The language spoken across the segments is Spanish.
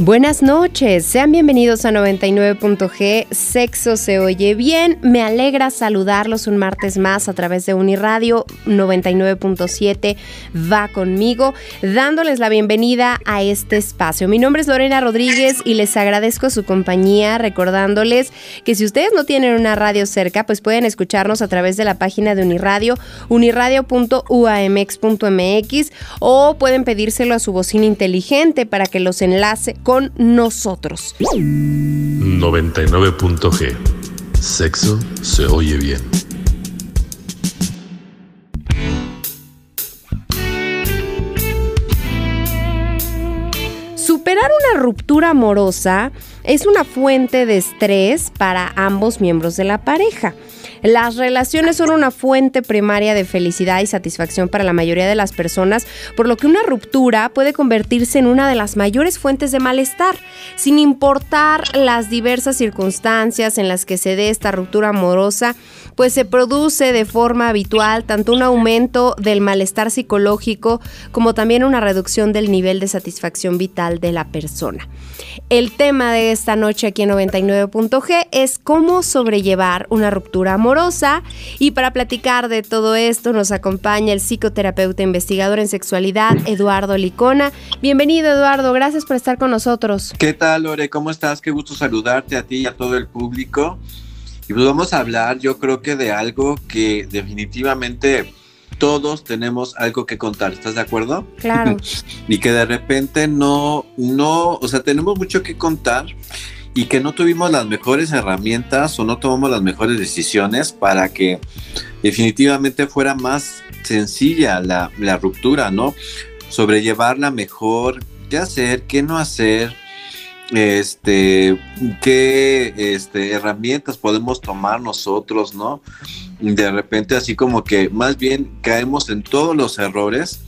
Buenas noches, sean bienvenidos a 99.g, Sexo se oye bien, me alegra saludarlos un martes más a través de Uniradio 99.7, va conmigo, dándoles la bienvenida a este espacio. Mi nombre es Lorena Rodríguez y les agradezco su compañía, recordándoles que si ustedes no tienen una radio cerca, pues pueden escucharnos a través de la página de Uniradio, uniradio.uamx.mx o pueden pedírselo a su bocina inteligente para que los enlace con nosotros. 99.g. Sexo se oye bien. Superar una ruptura amorosa es una fuente de estrés para ambos miembros de la pareja. Las relaciones son una fuente primaria de felicidad y satisfacción para la mayoría de las personas, por lo que una ruptura puede convertirse en una de las mayores fuentes de malestar, sin importar las diversas circunstancias en las que se dé esta ruptura amorosa, pues se produce de forma habitual tanto un aumento del malestar psicológico como también una reducción del nivel de satisfacción vital de la persona. El tema de esta noche aquí en 99.g es cómo sobrellevar una ruptura amorosa y para platicar de todo esto nos acompaña el psicoterapeuta investigador en sexualidad Eduardo Licona. Bienvenido Eduardo, gracias por estar con nosotros. ¿Qué tal Lore? ¿Cómo estás? Qué gusto saludarte a ti y a todo el público. Y pues vamos a hablar yo creo que de algo que definitivamente todos tenemos algo que contar, ¿estás de acuerdo? Claro. y que de repente no, no, o sea, tenemos mucho que contar y que no tuvimos las mejores herramientas o no tomamos las mejores decisiones para que definitivamente fuera más sencilla la, la ruptura, ¿no? Sobrellevarla mejor, qué hacer, qué no hacer, este, qué este, herramientas podemos tomar nosotros, ¿no? De repente así como que más bien caemos en todos los errores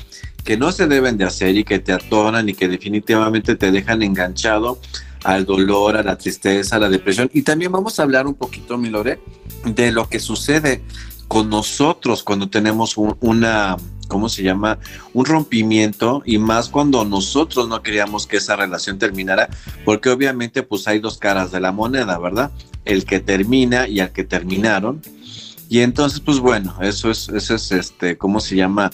que no se deben de hacer y que te atoran y que definitivamente te dejan enganchado al dolor, a la tristeza, a la depresión. Y también vamos a hablar un poquito, Milore, de lo que sucede con nosotros cuando tenemos una ¿cómo se llama? Un rompimiento y más cuando nosotros no queríamos que esa relación terminara, porque obviamente pues hay dos caras de la moneda, ¿verdad? El que termina y al que terminaron. Y entonces, pues bueno, eso es, eso es este, ¿cómo se llama?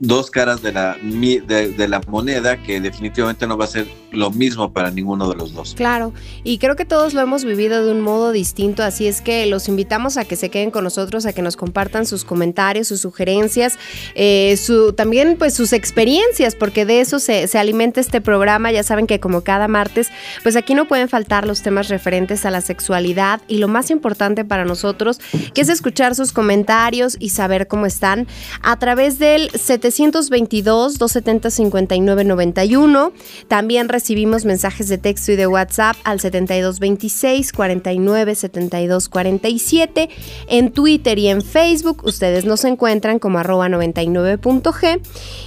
dos caras de la, de, la moneda que definitivamente no va a ser lo mismo para ninguno de los dos. Claro, y creo que todos lo hemos vivido de un modo distinto, así es que los invitamos a que se queden con nosotros, a que nos compartan sus comentarios, sus sugerencias, eh, su, también pues sus experiencias, porque de eso se, se alimenta este programa, ya saben que como cada martes, pues aquí no pueden faltar los temas referentes a la sexualidad y lo más importante para nosotros, que es escuchar sus comentarios y saber cómo están a través del 722-270-5991. También recibimos mensajes de texto y de WhatsApp al 7226-497247. En Twitter y en Facebook ustedes nos encuentran como arroba 99.g.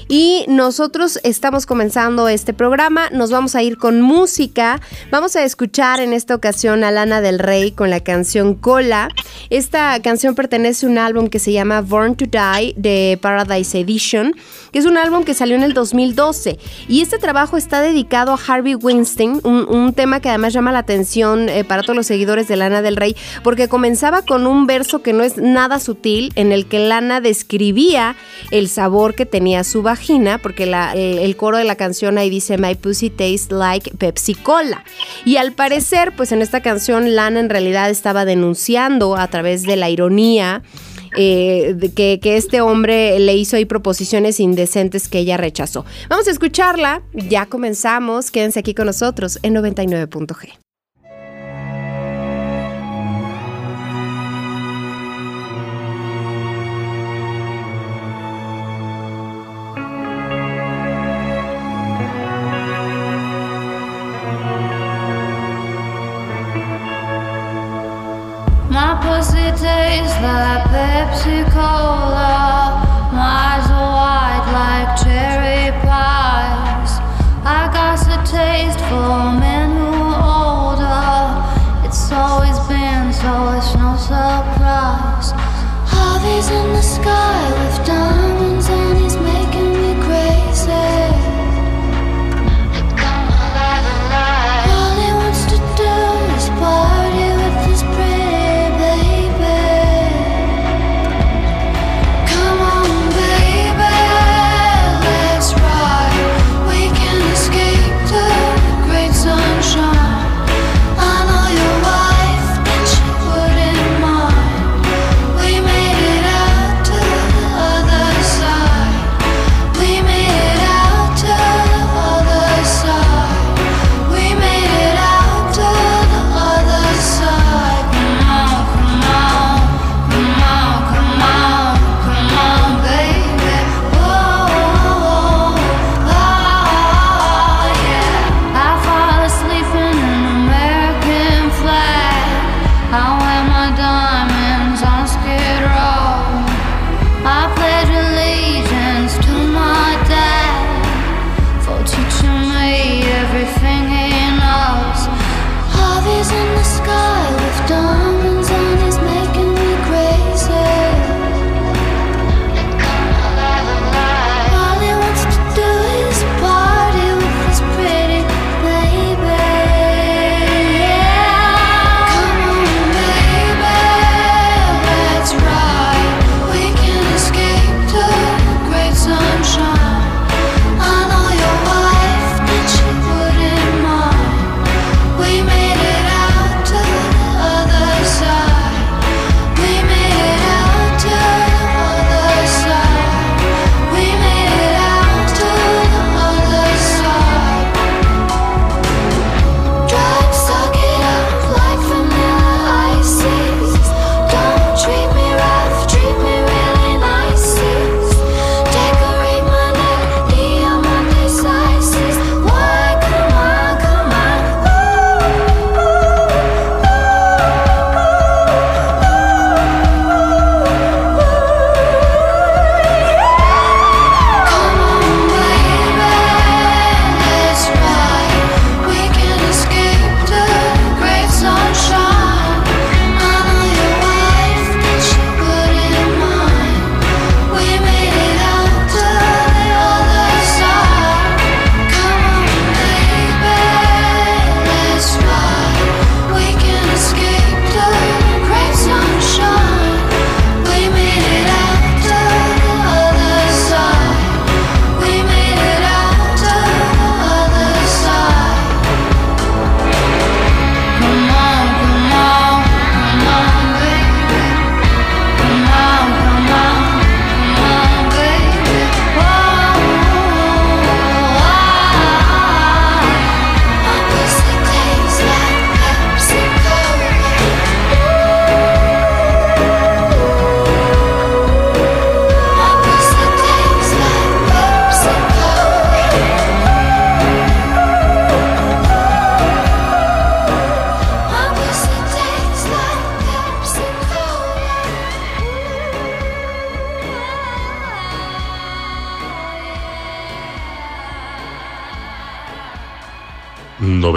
Y nosotros estamos comenzando este programa. Nos vamos a ir con música. Vamos a escuchar en esta ocasión a Lana del Rey con la canción Cola. Esta canción pertenece a un álbum que se llama Born to Die de Paradise Edition que es un álbum que salió en el 2012. Y este trabajo está dedicado a Harvey Weinstein, un, tema que además llama la atención eh, para todos los seguidores de Lana del Rey, porque comenzaba con un verso que no es nada sutil, en el que Lana describía el sabor que tenía su vagina, porque el, coro de la canción ahí dice My pussy tastes like Pepsi Cola. Y al parecer, pues en esta canción Lana en realidad estaba denunciando a través de la ironía eh, que, que este hombre le hizo ahí proposiciones indecentes que ella rechazó. Vamos a escucharla, ya comenzamos, quédense aquí con nosotros en 99.g. to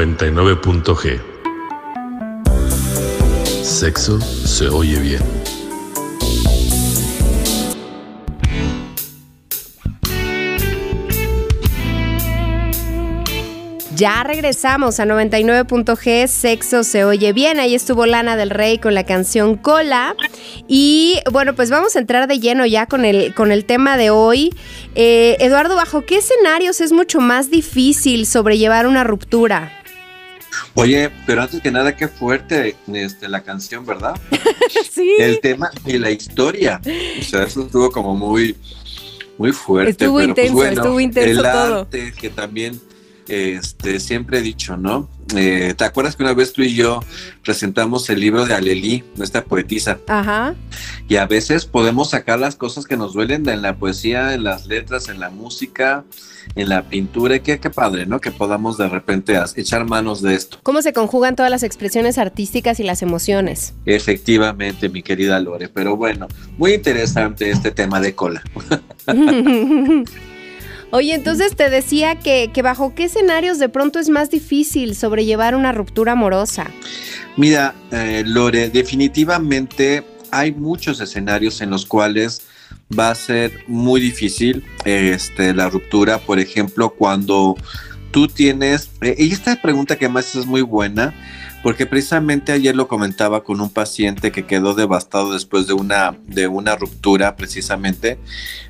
99.g. Sexo se oye bien. Ya regresamos a 99.g, sexo se oye bien. Ahí estuvo Lana del Rey con la canción Cola. Y bueno, pues vamos a entrar de lleno ya con el, con el tema de hoy. Eh, Eduardo, ¿bajo qué escenarios es mucho más difícil sobrellevar una ruptura? Oye, pero antes que nada, qué fuerte este, la canción, ¿verdad? sí. El tema y la historia. O sea, eso estuvo como muy, muy fuerte. Estuvo pero, pues, intenso, estuvo intenso el todo. Arte, que también este, siempre he dicho, ¿no? Eh, ¿Te acuerdas que una vez tú y yo presentamos el libro de Alelí, nuestra poetisa? Ajá. Y a veces podemos sacar las cosas que nos duelen en la poesía, en las letras, en la música, en la pintura. Qué, qué padre, ¿no? Que podamos de repente echar manos de esto. ¿Cómo se conjugan todas las expresiones artísticas y las emociones? Efectivamente, mi querida Lore. Pero bueno, muy interesante este tema de cola. Oye, entonces te decía que, bajo qué escenarios de pronto es más difícil sobrellevar una ruptura amorosa. Mira, eh, Lore, definitivamente hay muchos escenarios en los cuales va a ser muy difícil este, la ruptura. Por ejemplo, cuando tú tienes, eh, y esta pregunta que además es muy buena, porque precisamente ayer lo comentaba con un paciente que quedó devastado después de una, de una ruptura, precisamente,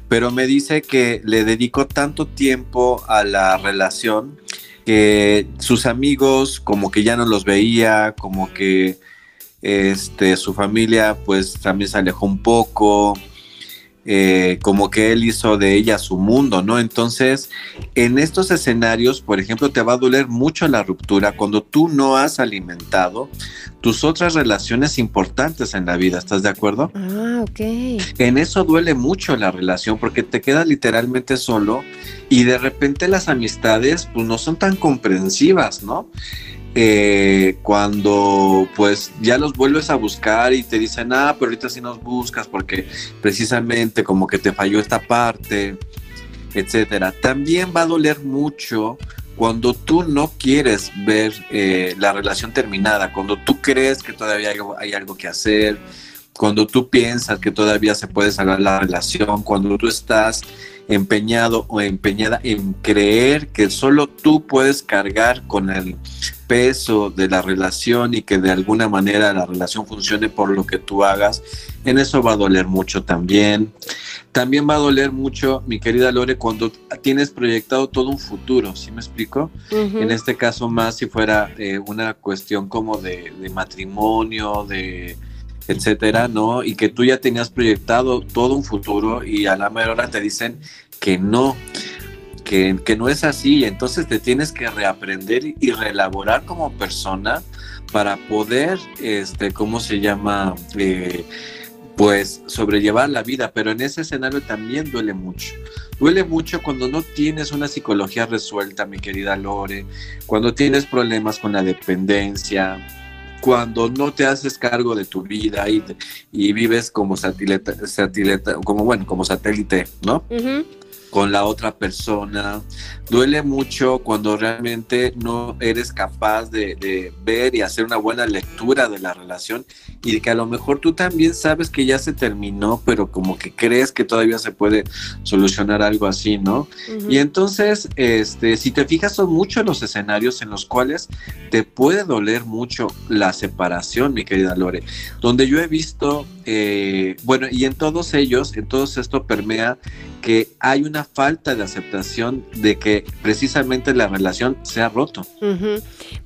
pero me dice que le dedicó tanto tiempo a la relación que sus amigos como que ya no los veía, como que este, su familia pues también se alejó un poco, eh, como que él hizo de ella su mundo, ¿no? Entonces, en estos escenarios, por ejemplo, te va a doler mucho la ruptura cuando tú no has alimentado tus otras relaciones importantes en la vida, ¿estás de acuerdo? Ah, ok. En eso duele mucho la relación porque te quedas literalmente solo y de repente las amistades pues no son tan comprensivas, ¿no? Eh, cuando pues ya los vuelves a buscar y te dicen, ah, pero ahorita sí nos buscas porque precisamente como que te falló esta parte, etcétera. También va a doler mucho cuando tú no quieres ver eh, la relación terminada, cuando tú crees que todavía hay, algo- hay algo que hacer, cuando tú piensas que todavía se puede salvar la relación, cuando tú estás empeñado o empeñada en creer que solo tú puedes cargar con el peso de la relación y que de alguna manera la relación funcione por lo que tú hagas, en eso va a doler mucho también. También va a doler mucho, mi querida Lore, cuando tienes proyectado todo un futuro, ¿sí me explico? En este caso más si fuera eh, una cuestión como de, de matrimonio, de etcétera, ¿no? Y que tú ya tenías proyectado todo un futuro y a la mera hora te dicen que no, que, que no es así, entonces te tienes que reaprender y, y reelaborar como persona para poder, este, ¿cómo se llama? Eh, pues sobrellevar la vida, pero en ese escenario también duele mucho. Duele mucho cuando no tienes una psicología resuelta, mi querida Lore, cuando tienes problemas con la dependencia, cuando no te haces cargo de tu vida y, y vives como satélite, como bueno, como satélite, ¿no? Ujú. Con la otra persona. Duele mucho cuando realmente no eres capaz de, de ver y hacer una buena lectura de la relación y que a lo mejor tú también sabes que ya se terminó, pero como que crees que todavía se puede solucionar algo así, ¿no? Ujú. Y entonces, este, si te fijas, son muchos los escenarios en los cuales te puede doler mucho la separación, mi querida Lore. Donde yo he visto, eh, bueno, y en todos ellos, en todos esto permea que hay una falta de aceptación de que precisamente la relación se ha roto.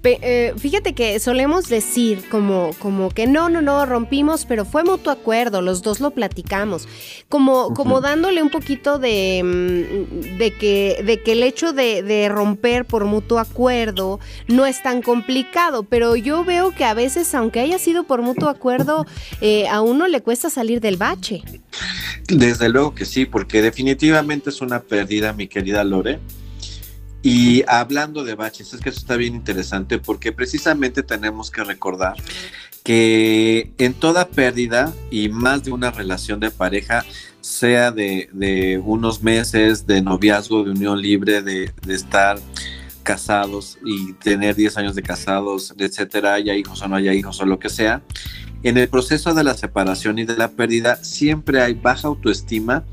Eh, fíjate que solemos decir como, como que no, no, no, rompimos, pero fue mutuo acuerdo, los dos lo platicamos. Como, como dándole un poquito de, mm, de, que, de que el hecho de, de romper por mutuo acuerdo no es tan complicado, pero yo veo que a veces, aunque haya sido por mutuo acuerdo, eh, a uno le cuesta salir del bache. Desde luego que sí, porque definitivamente es una pérdida, mi querida Lore. Y hablando de baches, es que eso está bien interesante porque precisamente tenemos que recordar que en toda pérdida y más de una relación de pareja, sea de, de unos meses de noviazgo, de unión libre, de, de estar casados y tener 10 años de casados, etcétera, haya hijos o no haya hijos o lo que sea, en el proceso de la separación y de la pérdida siempre hay baja autoestima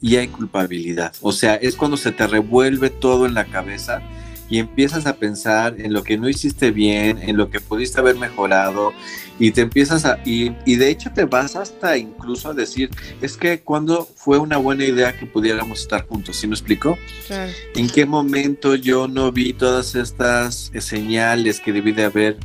y hay culpabilidad. O sea, es cuando se te revuelve todo en la cabeza y empiezas a pensar en lo que no hiciste bien, en lo que pudiste haber mejorado y te empiezas a... Y, y de hecho te vas hasta incluso a decir, es que cuando fue una buena idea que pudiéramos estar juntos, ¿sí me explico? ¿En qué momento yo no vi todas estas señales que debí de haber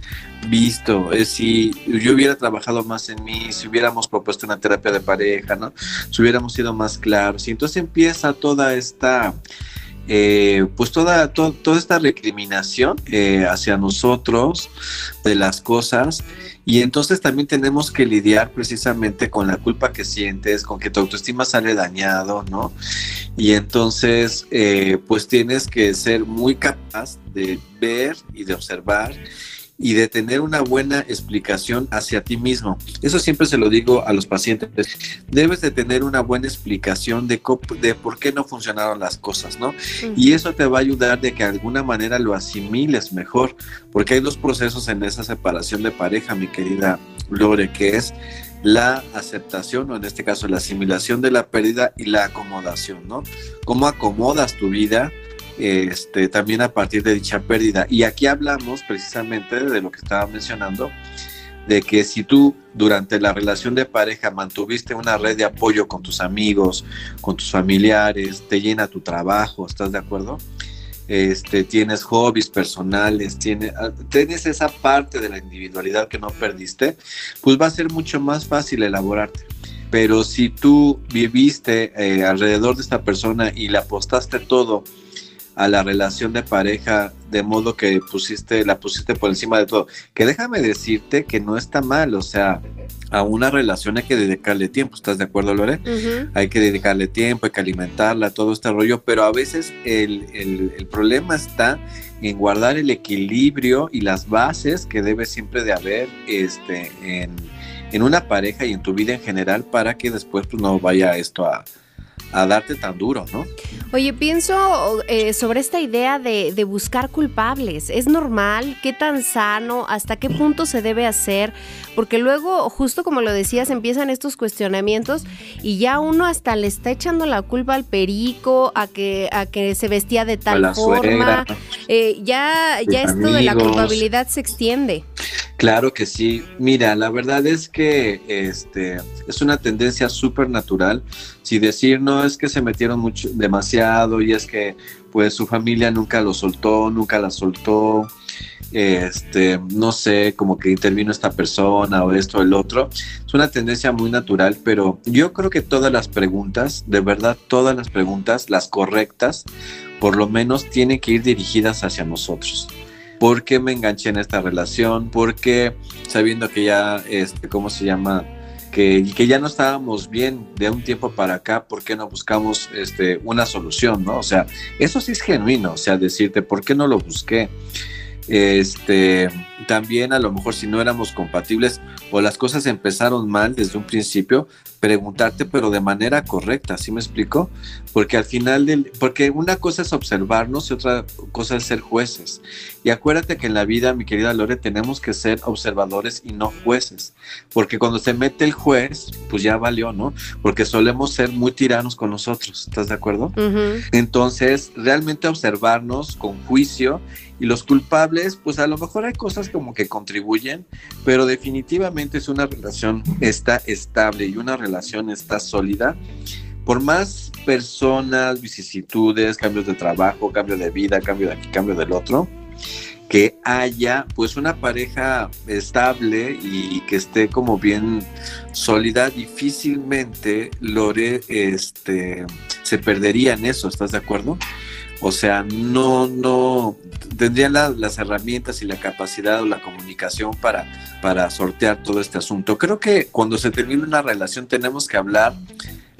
visto? Es si yo hubiera trabajado más en mí, si hubiéramos propuesto una terapia de pareja, ¿no? Si hubiéramos sido más claros. Y entonces empieza toda esta eh, pues toda, to- toda esta recriminación eh, hacia nosotros de las cosas y entonces también tenemos que lidiar precisamente con la culpa que sientes, con que tu autoestima sale dañado, ¿no? Y entonces eh, pues tienes que ser muy capaz de ver y de observar y de tener una buena explicación hacia ti mismo. Eso siempre se lo digo a los pacientes. Debes de tener una buena explicación de, por qué no funcionaron las cosas, ¿no? Y eso te va a ayudar de que de alguna manera lo asimiles mejor, porque hay dos procesos en esa separación de pareja, mi querida Lore, que es la aceptación, o en este caso la asimilación de la pérdida y la acomodación, ¿no? Cómo acomodas tu vida este, también a partir de dicha pérdida. Y aquí hablamos precisamente de lo que estaba mencionando, de que si tú durante la relación de pareja mantuviste una red de apoyo con tus amigos, con tus familiares, te llena tu trabajo, ¿estás de acuerdo? Este, tienes hobbies personales, ah, tienes esa parte de la individualidad que no perdiste, pues va a ser mucho más fácil elaborarte. Pero si tú viviste eh, alrededor de esta persona y le apostaste todo a la relación de pareja de modo que pusiste la pusiste por encima de todo. Que déjame decirte que no está mal o sea a una relación hay que dedicarle tiempo estás de acuerdo Lore hay que dedicarle tiempo hay que alimentarla todo este rollo pero a veces el, el- el problema está en guardar el equilibrio y las bases que debe siempre de haber este en, en una pareja y en tu vida en general para que después pues, no vaya esto a, a darte tan duro no Oye, pienso eh, sobre esta idea de, de buscar culpables. ¿Es normal? ¿Qué tan sano? ¿Hasta qué punto se debe hacer? Porque luego, justo como lo decías, empiezan estos cuestionamientos y ya uno hasta le está echando la culpa al perico, a que, a que se vestía de tal forma. Eh, ya ya esto de la culpabilidad se extiende. Claro que sí. Mira, la verdad es que este es una tendencia súper natural. Si decir no es que se metieron mucho, demasiado y es que pues su familia nunca lo soltó, nunca la soltó, este, no sé, como que intervino esta persona o esto o el otro. Es una tendencia muy natural, pero yo creo que todas las preguntas, de verdad, todas las preguntas, las correctas, por lo menos tienen que ir dirigidas hacia nosotros. ¿Por qué me enganché en esta relación? ¿Por qué sabiendo que ya, este, ¿cómo se llama? Que, que ya no estábamos bien de un tiempo para acá, ¿por qué no buscamos este, una solución? ¿no? O sea, eso sí es genuino, o sea, decirte, ¿por qué no lo busqué? Este, también a lo mejor si no éramos compatibles o las cosas empezaron mal desde un principio, preguntarte pero de manera correcta, ¿sí me explico? Porque al final del, porque una cosa es observarnos y otra cosa es ser jueces. Y acuérdate que en la vida, mi querida Lore, tenemos que ser observadores y no jueces, porque cuando se mete el juez, pues ya valió, ¿no? Porque solemos ser muy tiranos con nosotros, ¿estás de acuerdo? Ujú. Entonces, realmente observarnos con juicio y los culpables, pues a lo mejor hay cosas como que contribuyen, pero definitivamente es una relación está estable y una relación está sólida. Por más personas, vicisitudes, cambios de trabajo, cambio de vida, cambio de aquí, cambio del otro, que haya pues una pareja estable y que esté como bien sólida, difícilmente Lore este, se perdería en eso, ¿estás de acuerdo? O sea, no, no, tendrían la- las herramientas y la capacidad o la comunicación para, para sortear todo este asunto. Creo que cuando se termina una relación tenemos que hablar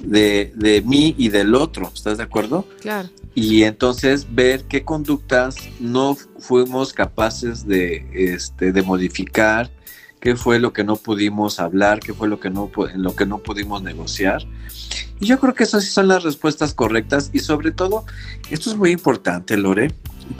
de, de mí y del otro, ¿estás de acuerdo? Claro. y entonces ver qué conductas no fuimos capaces de, este, de modificar, qué fue lo que no pudimos hablar, qué fue lo que no, en lo que no pudimos negociar. Y yo creo que esas sí son las respuestas correctas y sobre todo, esto es muy importante, Lore,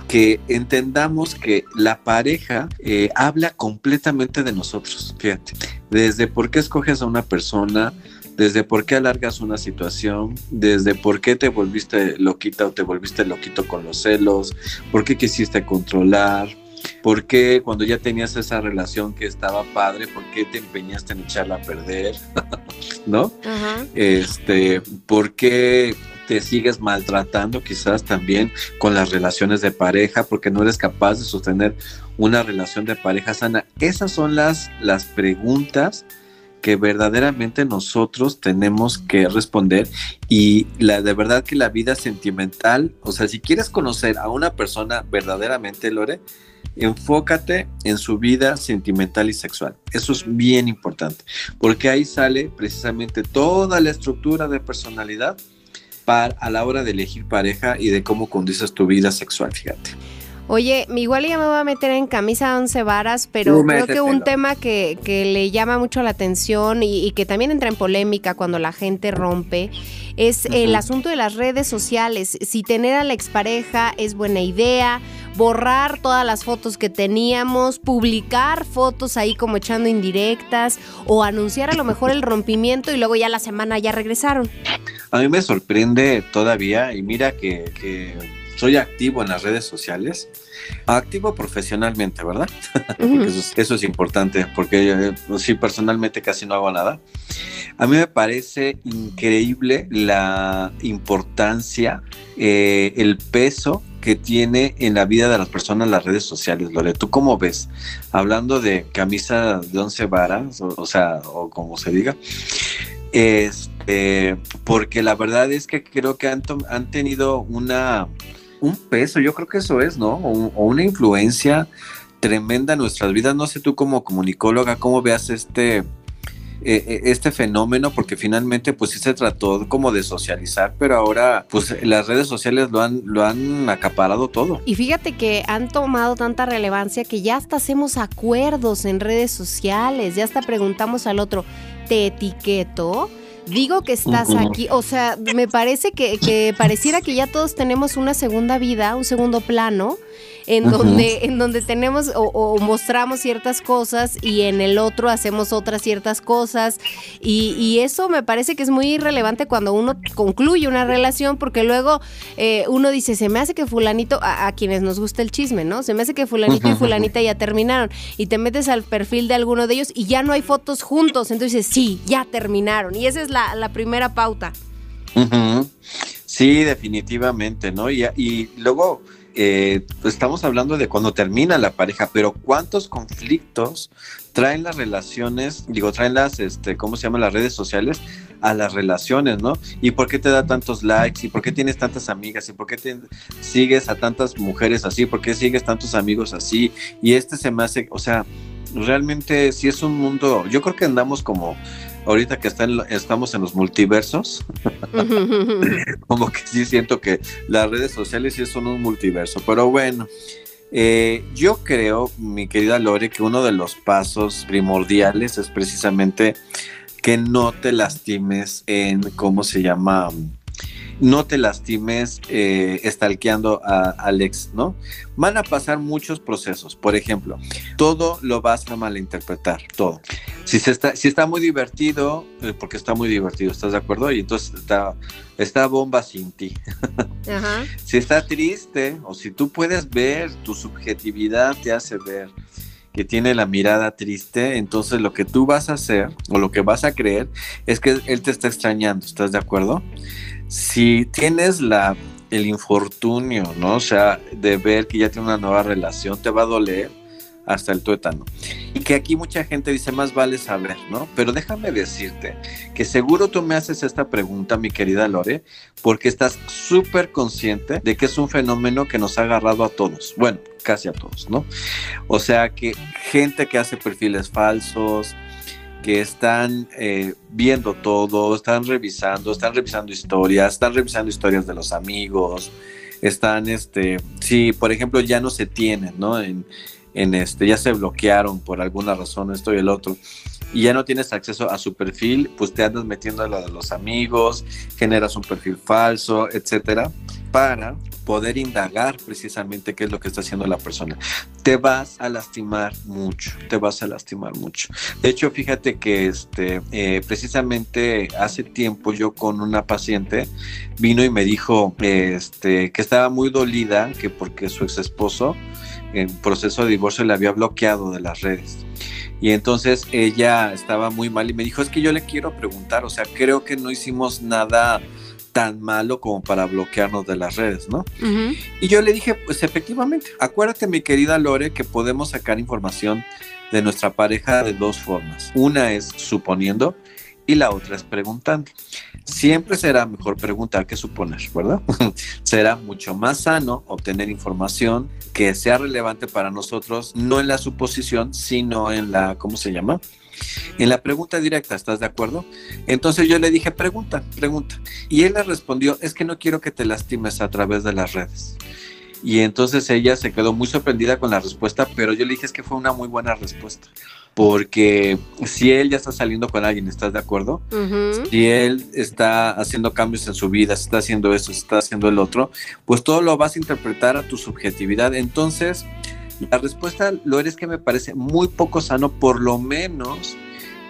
que entendamos que la pareja eh, habla completamente de nosotros, fíjate, desde por qué escoges a una persona, desde por qué alargas una situación, desde por qué te volviste loquita o te volviste loquito con los celos, por qué quisiste controlar, por qué cuando ya tenías esa relación que estaba padre, por qué te empeñaste en echarla a perder, ¿no? Ajá. Este, por qué te sigues maltratando quizás también con las relaciones de pareja, porque no eres capaz de sostener una relación de pareja sana. Esas son las, las preguntas que verdaderamente nosotros tenemos que responder y la de verdad que la vida sentimental, o sea, si quieres conocer a una persona verdaderamente, Lore, enfócate en su vida sentimental y sexual. Eso es bien importante, porque ahí sale precisamente toda la estructura de personalidad para, a la hora de elegir pareja y de cómo conduces tu vida sexual, fíjate. Oye, igual ya me voy a meter en camisa de once varas, pero Tú creo que un tema que, que le llama mucho la atención y, y que también entra en polémica cuando la gente rompe es el asunto de las redes sociales. Si tener a la expareja es buena idea, borrar todas las fotos que teníamos, publicar fotos ahí como echando indirectas o anunciar a lo mejor el rompimiento y luego ya la semana ya regresaron. A mí me sorprende todavía y mira que, que soy activo en las redes sociales, activo profesionalmente, ¿verdad? Eso es, eso es importante porque yo, eh, sí, personalmente casi no hago nada. A mí me parece increíble la importancia, eh, el peso que tiene en la vida de las personas las redes sociales, Lore. ¿Tú cómo ves? Hablando de camisa de once varas, o, o sea, o como se diga, este, porque la verdad es que creo que han tenido una, un peso, yo creo que eso es, ¿no? O, una influencia tremenda en nuestras vidas. No sé tú como comunicóloga, cómo veas este, eh, eh, este fenómeno, porque finalmente pues sí se trató como de socializar, pero ahora pues las redes sociales lo han, lo han acaparado todo. Y fíjate que han tomado tanta relevancia que ya hasta hacemos acuerdos en redes sociales, ya hasta preguntamos al otro, ¿te etiqueto? Digo que estás aquí, o sea, me parece que, que pareciera que ya todos tenemos una segunda vida, un segundo plano, en donde, en donde tenemos o, o mostramos ciertas cosas y en el otro hacemos otras ciertas cosas. Y, y eso me parece que es muy relevante cuando uno concluye una relación, porque luego eh, uno dice, se me hace que fulanito, a, a quienes nos gusta el chisme, ¿no? Se me hace que fulanito y fulanita ya terminaron. Y te metes al perfil de alguno de ellos y ya no hay fotos juntos. Entonces dices, sí, ya terminaron. Y esa es la, la primera pauta. Sí, definitivamente, ¿no? Y, y luego eh, estamos hablando de cuando termina la pareja, pero ¿cuántos conflictos traen las relaciones, digo, traen las, este, ¿cómo se llaman las redes sociales? A las relaciones, ¿no? ¿Y por qué te da tantos likes? ¿Y por qué tienes tantas amigas? ¿Y por qué sigues a tantas mujeres así? ¿Por qué sigues tantos amigos así? Y este se me hace, o sea, realmente sí es un mundo, yo creo que andamos como ahorita que está en lo- estamos en los multiversos, como que sí siento que las redes sociales sí son un multiverso, pero bueno, eh, yo creo, mi querida Lore, que uno de los pasos primordiales es precisamente que no te lastimes en, ¿cómo se llama? No te lastimes eh, estalqueando a Alex, ¿no? Van a pasar muchos procesos. Por ejemplo, todo lo vas a malinterpretar, todo. Si, se está, si está muy divertido, eh, porque está muy divertido, ¿estás de acuerdo? Y entonces está, está bomba sin ti. Ajá. Si está triste o si tú puedes ver, tu subjetividad te hace ver que tiene la mirada triste, entonces lo que tú vas a hacer o lo que vas a creer es que él te está extrañando, ¿estás de acuerdo? Si tienes la el infortunio, ¿no? O sea, de ver que ya tiene una nueva relación, te va a doler hasta el tuétano. Y que aquí mucha gente dice, más vale saber, ¿no? Pero déjame decirte que seguro tú me haces esta pregunta, mi querida Lore, porque estás súper consciente de que es un fenómeno que nos ha agarrado a todos. Bueno, casi a todos, ¿no? O sea, que gente que hace perfiles falsos, que están eh, viendo todo, están revisando, están revisando historias, están revisando historias de los amigos, están, este, sí, por ejemplo, ya no se tienen, ¿no? En, en este, ya se bloquearon por alguna razón esto y el otro, y ya no tienes acceso a su perfil, pues te andas metiendo a de los amigos, generas un perfil falso, etcétera, para poder indagar precisamente qué es lo que está haciendo la persona. Te vas a lastimar mucho, te vas a lastimar mucho. De hecho, fíjate que este, eh, precisamente hace tiempo yo con una paciente vino y me dijo este, que estaba muy dolida, que porque su ex esposo en proceso de divorcio le había bloqueado de las redes. Y entonces ella estaba muy mal y me dijo, es que yo le quiero preguntar, o sea, creo que no hicimos nada tan malo como para bloquearnos de las redes, ¿no? Ujú. Y yo le dije, pues efectivamente, acuérdate mi querida Lore que podemos sacar información de nuestra pareja de dos formas. Una es suponiendo y la otra es preguntando. Siempre será mejor preguntar que suponer, ¿verdad? será mucho más sano obtener información que sea relevante para nosotros, no en la suposición, sino en la, ¿cómo se llama? En la pregunta directa, ¿estás de acuerdo? Entonces yo le dije, pregunta, pregunta. Y él le respondió, es que no quiero que te lastimes a través de las redes. Y entonces ella se quedó muy sorprendida con la respuesta, pero yo le dije es que fue una muy buena respuesta. Porque si él ya está saliendo con alguien, ¿estás de acuerdo? Si él está haciendo cambios en su vida, está haciendo eso, está haciendo el otro, pues todo lo vas a interpretar a tu subjetividad. Entonces, la respuesta, lo eres que me parece muy poco sano, por lo menos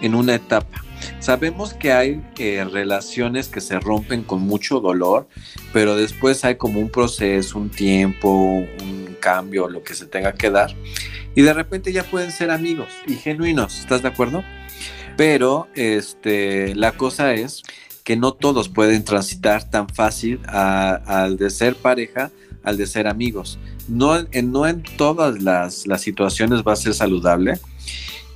en una etapa. Sabemos que hay eh, relaciones que se rompen con mucho dolor, pero después hay como un proceso, un tiempo, un cambio, lo que se tenga que dar. Y de repente ya pueden ser amigos y genuinos, ¿estás de acuerdo? Pero este, la cosa es que no todos pueden transitar tan fácil al de ser pareja, al de ser amigos. No, en- no en todas las, las situaciones va a ser saludable.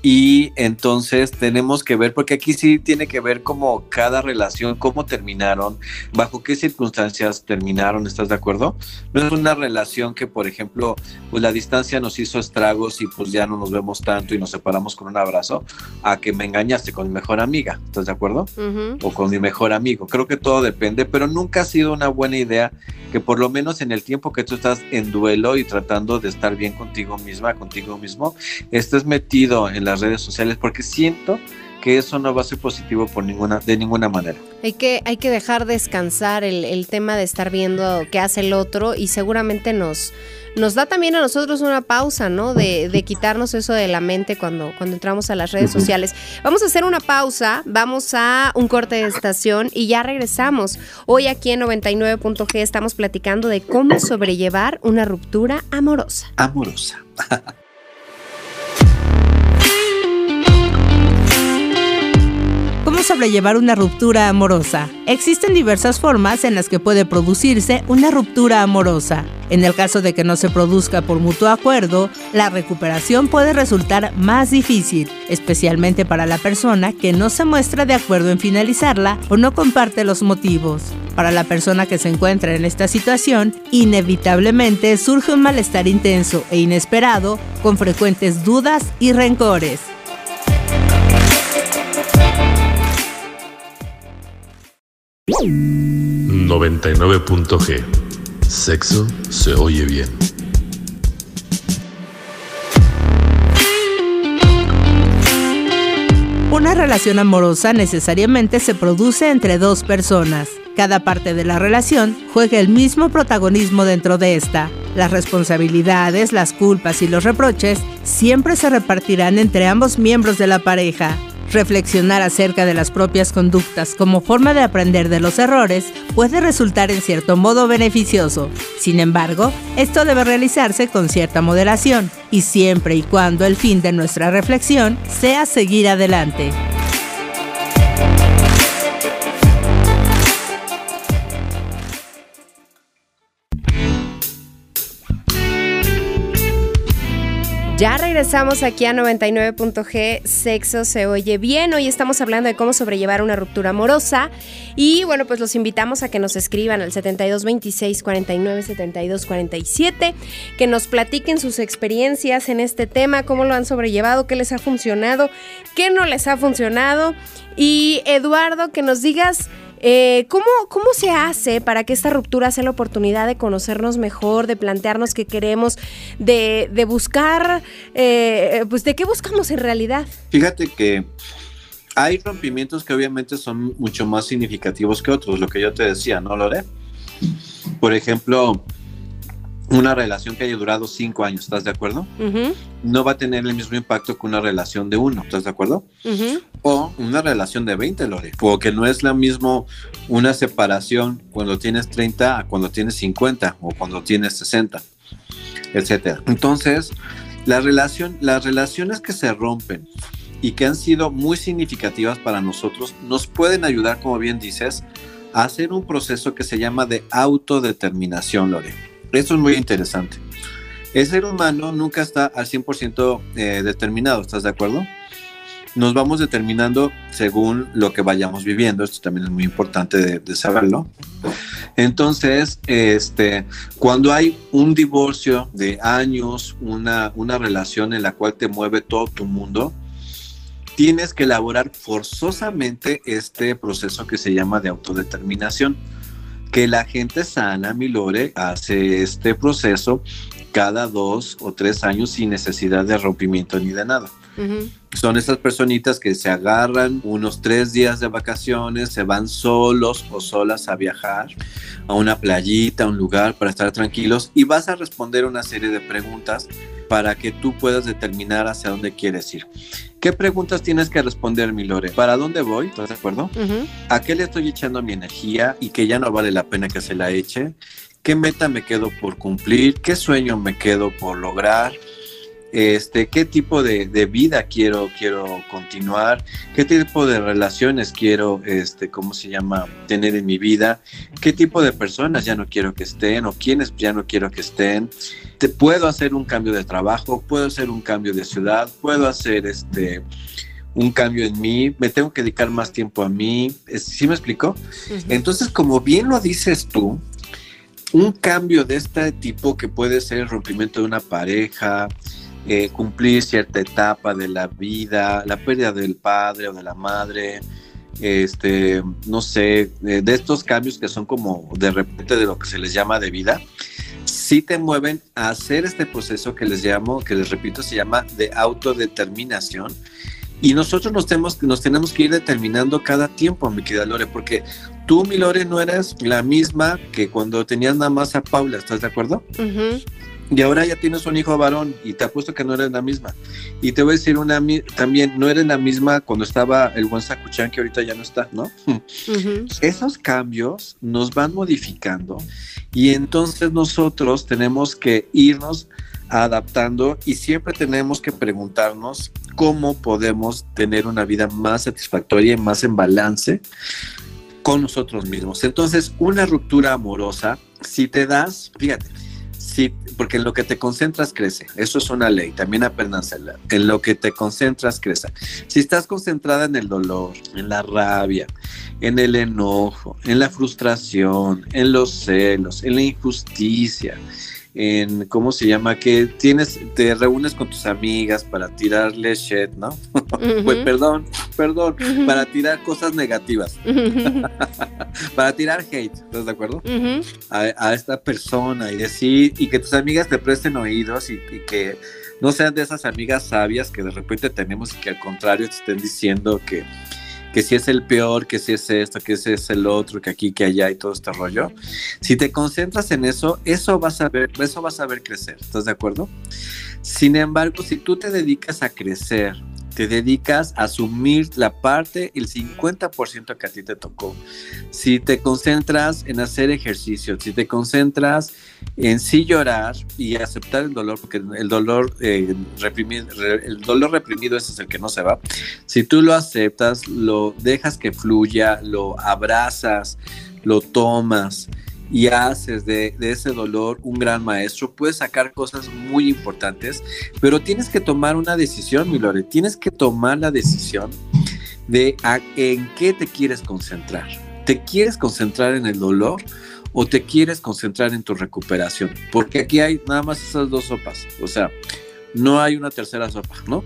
Y entonces tenemos que ver, porque aquí sí tiene que ver como cada relación, cómo terminaron, bajo qué circunstancias terminaron, ¿estás de acuerdo? No es una relación que, por ejemplo, pues la distancia nos hizo estragos y pues ya no nos vemos tanto y nos separamos con un abrazo, a que me engañaste con mi mejor amiga, ¿estás de acuerdo? Ujú. o con mi mejor amigo. Creo que todo depende, pero nunca ha sido una buena idea que por lo menos en el tiempo que tú estás en duelo y tratando de estar bien contigo misma, contigo mismo, estés metido en las redes sociales porque siento que eso no va a ser positivo por ninguna, de ninguna manera. Hay que, hay que dejar descansar el, el tema de estar viendo qué hace el otro y seguramente nos, nos da también a nosotros una pausa, ¿no? De, de quitarnos eso de la mente cuando, cuando entramos a las redes sociales. Vamos a hacer una pausa, vamos a un corte de estación y ya regresamos. Hoy aquí en 99.g estamos platicando de cómo sobrellevar una ruptura amorosa. Amorosa. ¿Cómo sobrellevar una ruptura amorosa? Existen diversas formas en las que puede producirse una ruptura amorosa. En el caso de que no se produzca por mutuo acuerdo, la recuperación puede resultar más difícil, especialmente para la persona que no se muestra de acuerdo en finalizarla o no comparte los motivos. Para la persona que se encuentra en esta situación, inevitablemente surge un malestar intenso e inesperado con frecuentes dudas y rencores. 99.g. Sexo se oye bien. Una relación amorosa necesariamente se produce entre dos personas. Cada parte de la relación juega el mismo protagonismo dentro de esta. Las responsabilidades, las culpas y los reproches siempre se repartirán entre ambos miembros de la pareja. Reflexionar acerca de las propias conductas como forma de aprender de los errores puede resultar en cierto modo beneficioso. Sin embargo, esto debe realizarse con cierta moderación y siempre y cuando el fin de nuestra reflexión sea seguir adelante. Ya regresamos aquí a 99.g, sexo se oye bien. Hoy estamos hablando de cómo sobrellevar una ruptura amorosa. Y bueno, pues los invitamos a que nos escriban al 7226 49 72 47, que nos platiquen sus experiencias en este tema, cómo lo han sobrellevado, qué les ha funcionado, qué no les ha funcionado. Y Eduardo, que nos digas eh, ¿cómo, ¿Cómo se hace para que esta ruptura sea la oportunidad de conocernos mejor, de plantearnos qué queremos, de, de buscar, eh, pues de qué buscamos en realidad? Fíjate que hay rompimientos que obviamente son mucho más significativos que otros, lo que yo te decía, ¿no, Lore? Por ejemplo, una relación que haya durado cinco años, ¿estás de acuerdo? No va a tener el mismo impacto que una relación de uno, ¿estás de acuerdo? O una relación de 20, Lore. Porque no es la mismo una separación cuando tienes 30 a cuando tienes 50 o cuando tienes 60, etcétera. Entonces, la relación, las relaciones que se rompen y que han sido muy significativas para nosotros nos pueden ayudar, como bien dices, hacer un proceso que se llama de autodeterminación, Lore. Eso es muy interesante. El ser humano nunca está al 100% eh, determinado, ¿estás de acuerdo? Nos vamos determinando según lo que vayamos viviendo. Esto también es muy importante de, de saberlo. Entonces, este, cuando hay un divorcio de años, una, una relación en la cual te mueve todo tu mundo, tienes que elaborar forzosamente este proceso que se llama de autodeterminación. Que la gente sana, Milore, hace este proceso cada dos o tres años sin necesidad de rompimiento ni de nada. Son esas personitas que se agarran unos tres días de vacaciones, se van solos o solas a viajar a una playita, a un lugar para estar tranquilos y vas a responder una serie de preguntas para que tú puedas determinar hacia dónde quieres ir. ¿Qué preguntas tienes que responder, mi Lore? ¿Para dónde voy? ¿Estás de acuerdo? ¿A qué le estoy echando mi energía y que ya no vale la pena que se la eche? ¿Qué meta me quedo por cumplir? ¿Qué sueño me quedo por lograr? Este, ¿Qué tipo de, de vida quiero, quiero continuar? ¿Qué tipo de relaciones quiero, este, cómo se llama, tener en mi vida? ¿Qué tipo de personas ya no quiero que estén o quiénes ya no quiero que estén? Te, ¿Puedo hacer un cambio de trabajo? ¿Puedo hacer un cambio de ciudad? ¿Puedo hacer este, un cambio en mí? ¿Me tengo que dedicar más tiempo a mí? ¿Sí me explico? Ujú. Entonces, como bien lo dices tú, un cambio de este tipo que puede ser el rompimiento de una pareja, eh, cumplir cierta etapa de la vida, la pérdida del padre o de la madre, este, no sé, eh, de estos cambios que son como de repente de lo que se les llama de vida, sí te mueven a hacer este proceso que les llamo, que les repito, se llama de autodeterminación. Y nosotros nos tenemos, nos tenemos que ir determinando cada tiempo, mi querida Lore, porque tú, mi Lore, no eres la misma que cuando tenías nada más a Paula, ¿estás de acuerdo? Ujú. Y ahora ya tienes un hijo varón y te apuesto que no eres la misma. Y te voy a decir una también, no eres la misma cuando estaba el buen Sakuchan, que ahorita ya no está, ¿no? Esos cambios nos van modificando y entonces nosotros tenemos que irnos adaptando y siempre tenemos que preguntarnos cómo podemos tener una vida más satisfactoria y más en balance con nosotros mismos. Entonces, una ruptura amorosa, si te das, fíjate, si, porque en lo que te concentras crece, eso es una ley, también apréndansela, en lo que te concentras crece. Si estás concentrada en el dolor, en la rabia, en el enojo, en la frustración, en los celos, en la injusticia, en cómo se llama que tienes te reúnes con tus amigas para tirarle shit, ¿no? Pues perdón, perdón, para tirar cosas negativas, para tirar hate, ¿estás de acuerdo? A esta persona y decir y que tus amigas te presten oídos y, y que no sean de esas amigas sabias que de repente tenemos y que al contrario te estén diciendo que que si es el peor, que si es esto, que si es el otro, que aquí, que allá y todo este rollo. Si te concentras en eso, eso vas a ver, eso vas a ver crecer. ¿Estás de acuerdo? Sin embargo, si tú te dedicas a crecer, te dedicas a asumir la parte, el 50% que a ti te tocó. Si te concentras en hacer ejercicio, si te concentras en sí llorar y aceptar el dolor, porque el dolor, eh, reprimido, re- el dolor reprimido es el que no se va. Si tú lo aceptas, lo dejas que fluya, lo abrazas, lo tomas y haces de, de ese dolor un gran maestro, puedes sacar cosas muy importantes, pero tienes que tomar una decisión, mi Lore, tienes que tomar la decisión de en qué te quieres concentrar. ¿Te quieres concentrar en el dolor o te quieres concentrar en tu recuperación? Porque aquí hay nada más esas dos sopas, o sea, no hay una tercera sopa, ¿no?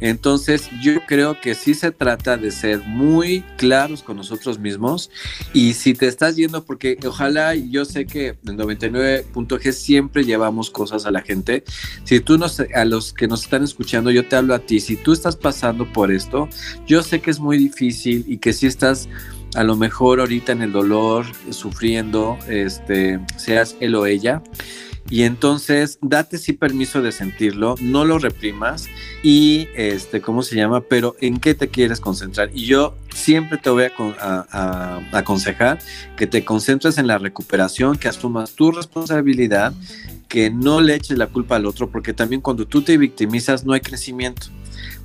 Entonces yo creo que sí se trata de ser muy claros con nosotros mismos y si te estás yendo, porque ojalá, yo sé que en 99.g siempre llevamos cosas a la gente, si tú nos, a los que nos están escuchando, yo te hablo a ti, si tú estás pasando por esto, yo sé que es muy difícil y que si estás a lo mejor ahorita en el dolor, sufriendo, este, seas él o ella. Y entonces, date sí permiso de sentirlo, no lo reprimas y, este, ¿cómo se llama? Pero en qué te quieres concentrar. Y yo siempre te voy a, a- a aconsejar que te concentres en la recuperación, que asumas tu responsabilidad, que no le eches la culpa al otro, porque también cuando tú te victimizas no hay crecimiento.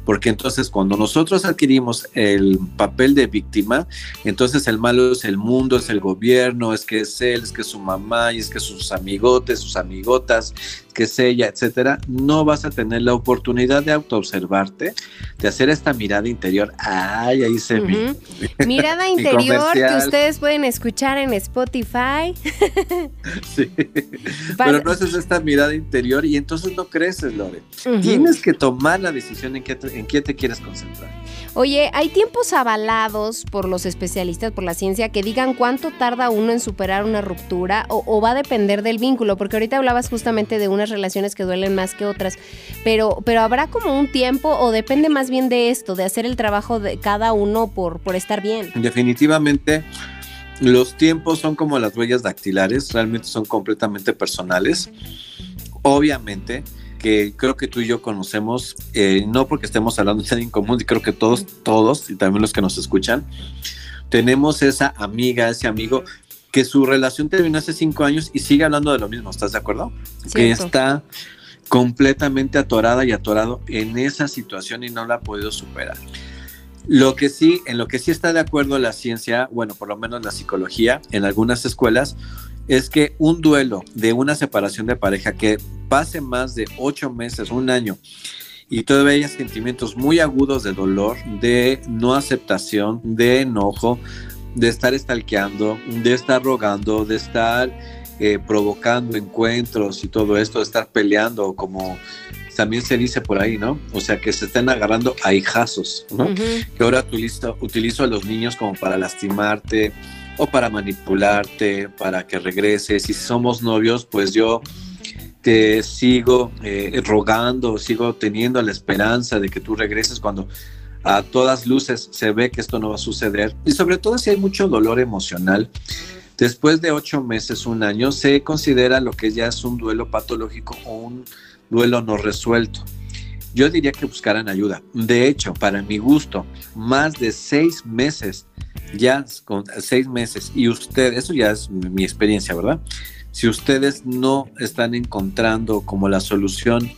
Porque entonces cuando nosotros adquirimos el papel de víctima, entonces el malo es el mundo, es el gobierno, es que es él, es que es su mamá, y es que sus amigotes, sus amigotas, que es ella, etcétera, no vas a tener la oportunidad de autoobservarte, de hacer esta mirada interior. Ay, ahí se vi. Ujú. Mirada Mi interior que ustedes pueden escuchar en Spotify. Sí. Para- Pero no haces esta mirada interior y entonces no creces, Lore. Tienes que tomar la decisión en qué te, en qué te quieres concentrar. Oye, hay tiempos avalados por los especialistas, por la ciencia, que digan cuánto tarda uno en superar una ruptura o, va a depender del vínculo, porque ahorita hablabas justamente de unas relaciones que duelen más que otras, pero, pero habrá como un tiempo o depende más bien de esto, de hacer el trabajo de cada uno por, por estar bien. Definitivamente los tiempos son como las huellas dactilares, realmente son completamente personales. Obviamente que creo que tú y yo conocemos, eh, no porque estemos hablando de en común, y creo que todos, todos, y también los que nos escuchan, tenemos esa amiga, ese amigo que su relación terminó hace cinco años y sigue hablando de lo mismo, ¿estás de acuerdo? Que Cierto. está completamente atorada y atorado en esa situación y no la ha podido superar. Lo que sí, en lo que sí está de acuerdo la ciencia, bueno, por lo menos la psicología, en algunas escuelas, es que un duelo de una separación de pareja que pase más de ocho meses, un año, y todavía haya sentimientos muy agudos de dolor, de no aceptación, de enojo, de estar estalqueando, de estar rogando, de estar eh, provocando encuentros y todo esto, de estar peleando, como también se dice por ahí, ¿no? O sea, que se estén agarrando a hijazos, ¿no? Que ahora utilizo, utilizo a los niños como para lastimarte o para manipularte, para que regreses. Y si somos novios, pues yo te sigo eh, rogando, sigo teniendo la esperanza de que tú regreses cuando a todas luces se ve que esto no va a suceder. Y sobre todo si hay mucho dolor emocional. Después de ocho meses, un año, se considera lo que ya es un duelo patológico o un duelo no resuelto yo diría que buscaran ayuda. De hecho, para mi gusto, más de seis meses, ya con seis meses, y usted, eso ya es mi experiencia, ¿verdad? Si ustedes no están encontrando como la solución,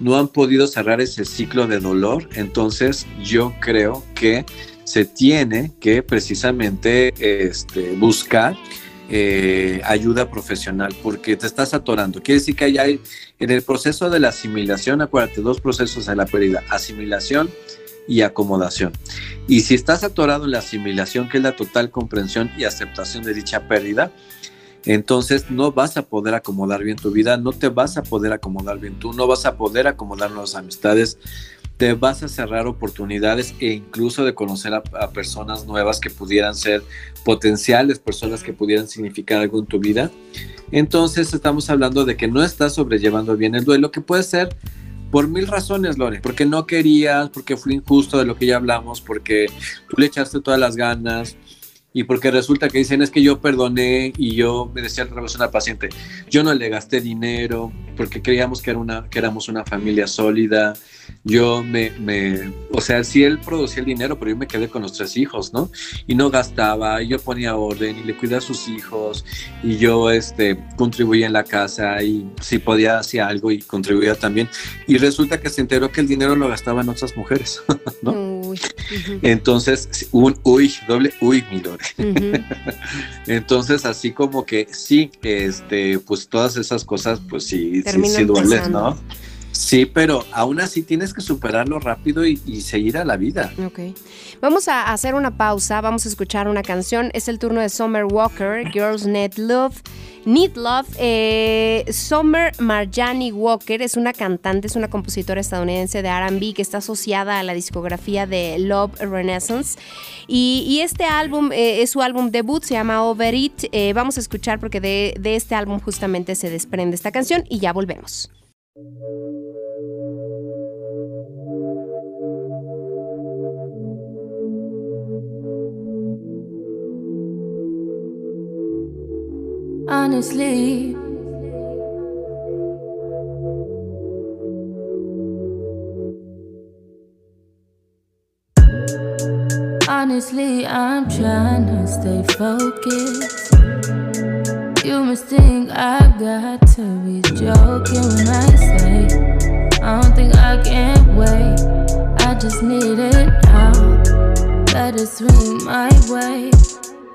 no han podido cerrar ese ciclo de dolor, entonces yo creo que se tiene que precisamente este, buscar eh, ayuda profesional porque te estás atorando. Quiere decir que hay, en el proceso de la asimilación, acuérdate, dos procesos de la pérdida, asimilación y acomodación. Y si estás atorado en la asimilación, que es la total comprensión y aceptación de dicha pérdida, entonces no vas a poder acomodar bien tu vida, no te vas a poder acomodar bien tú, no vas a poder acomodar nuevas amistades, te vas a cerrar oportunidades e incluso de conocer a, personas nuevas que pudieran ser potenciales personas que pudieran significar algo en tu vida. Entonces estamos hablando de que no estás sobrellevando bien el duelo, que puede ser por mil razones, Lore, porque no querías, porque fue injusto de lo que ya hablamos, porque tú le echaste todas las ganas y porque resulta que dicen es que yo perdoné y yo me decía otra persona al paciente, yo no le gasté dinero porque creíamos que, era una, que éramos una familia sólida, yo me, o sea, sí él producía el dinero, pero yo me quedé con los tres hijos, ¿no? Y no gastaba, y yo ponía orden y le cuidé a sus hijos y yo este, contribuía en la casa y si podía hacía algo y contribuía también. Y resulta que se enteró que el dinero lo gastaba en otras mujeres, ¿no? Ujú, Entonces, un uy, doble uy, mi Lore. Entonces, así como que sí, este, pues todas esas cosas, pues sí, sí, sí duelen. ¿no? Sí, pero aún así tienes que superarlo rápido y, seguir a la vida. Ok. Vamos a hacer una pausa, vamos a escuchar una canción. Es el turno de Summer Walker, Girls Need Love. Need Love. Eh, Summer Marjani Walker es una cantante, es una compositora estadounidense de RB que está asociada a la discografía de Love Renaissance. Y, y este álbum eh, es su álbum debut, se llama Over It. Eh, vamos a escuchar porque de, de este álbum justamente se desprende esta canción y ya volvemos. Honestly. Honestly, I'm trying to stay focused. You must think I got to be joking when I say I don't think I can wait. I just need it now. Let it swing my way.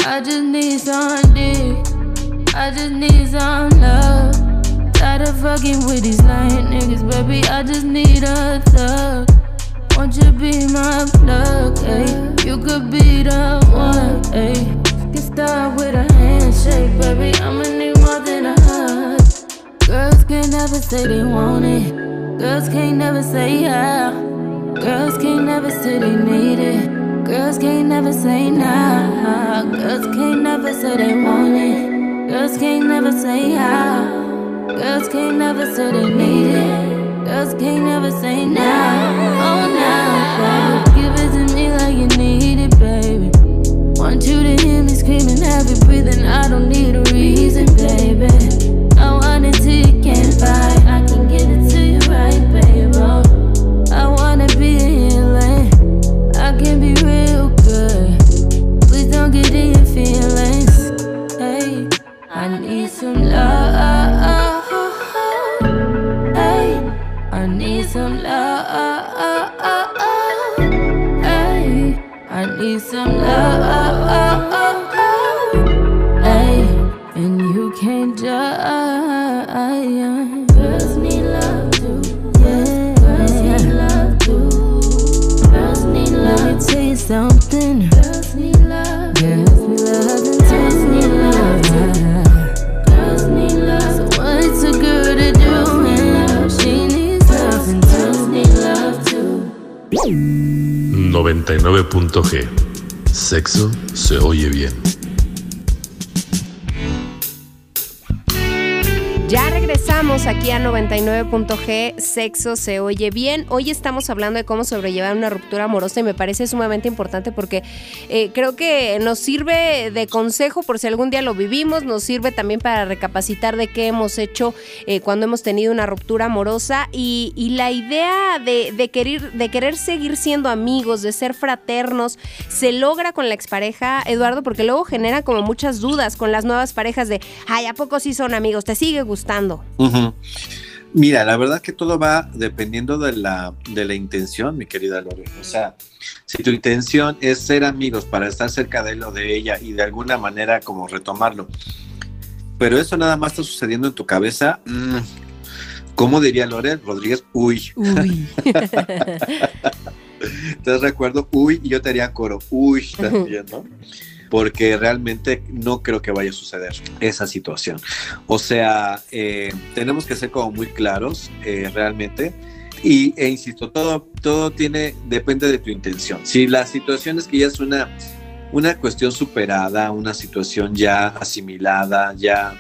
I just need some dick. I just need some love. Tired of fucking with these lying niggas, baby. I just need a thug. Won't you be my plug, ayy? You could be the one, ayy. Get start with a handshake, baby. I'ma need more than a hug. Girls can't never say they want it. Girls can't never say yeah. Girls can't never say they need it. Girls can't never say nah. Girls can't never say they want it. Girls can't never say how. Girls can't never say they need it. Girls can't never say nah. Oh nah, baby. Give it to me like you need it, baby. Want you to hear me screaming, heavy breathing. I don't need a reason, baby. Sexo se oye bien. Hoy estamos hablando de cómo sobrellevar una ruptura amorosa y me parece sumamente importante porque eh, creo que nos sirve de consejo por si algún día lo vivimos, nos sirve también para recapacitar de qué hemos hecho eh, cuando hemos tenido una ruptura amorosa y, y la idea de, querer, de querer seguir siendo amigos, de ser fraternos, se logra con la expareja, Eduardo, porque luego genera como muchas dudas con las nuevas parejas de, ay, ¿a poco sí son amigos? ¿Te sigue gustando? Mira, la verdad que todo va dependiendo de la, de la intención, mi querida Lore. O sea, si tu intención es ser amigos para estar cerca de él o de ella y de alguna manera como retomarlo, pero eso nada más está sucediendo en tu cabeza, mm, ¿cómo diría Lore Rodríguez? Uy, Uy. ¿estás de acuerdo? Uy, y yo te haría coro, uy, también, ¿no? Porque realmente no creo que vaya a suceder esa situación. O sea, eh, tenemos que ser como muy claros eh, realmente. Y, e insisto, todo, todo tiene, depende de tu intención. Si la situación es que ya es una, una cuestión superada, una situación ya asimilada, ya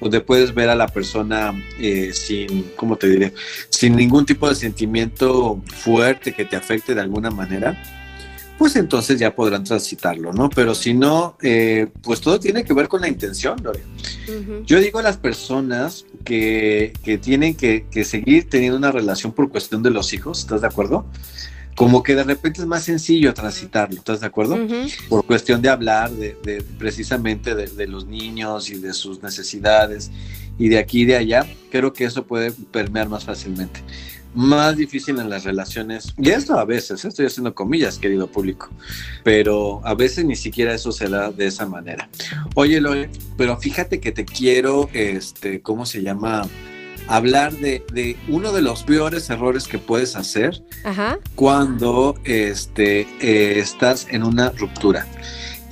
donde puedes ver a la persona eh, sin, ¿cómo te diré? Sin ningún tipo de sentimiento fuerte que te afecte de alguna manera, pues entonces ya podrán transitarlo, ¿no? Pero si no, eh, pues todo tiene que ver con la intención, Gloria. Yo digo a las personas que, que tienen que, que seguir teniendo una relación por cuestión de los hijos, ¿estás de acuerdo? Como que de repente es más sencillo transitarlo, ¿estás de acuerdo? Por cuestión de hablar de, de- precisamente de, de los niños y de sus necesidades y de aquí y de allá, creo que eso puede permear más fácilmente. Más difícil en las relaciones, y esto a veces, ¿eh? estoy haciendo comillas, querido público, pero a veces ni siquiera eso se da de esa manera. Oye, Lore, pero fíjate que te quiero, este, ¿cómo se llama? Hablar de, de uno de los peores errores que puedes hacer Ajá. cuando este, eh, estás en una ruptura.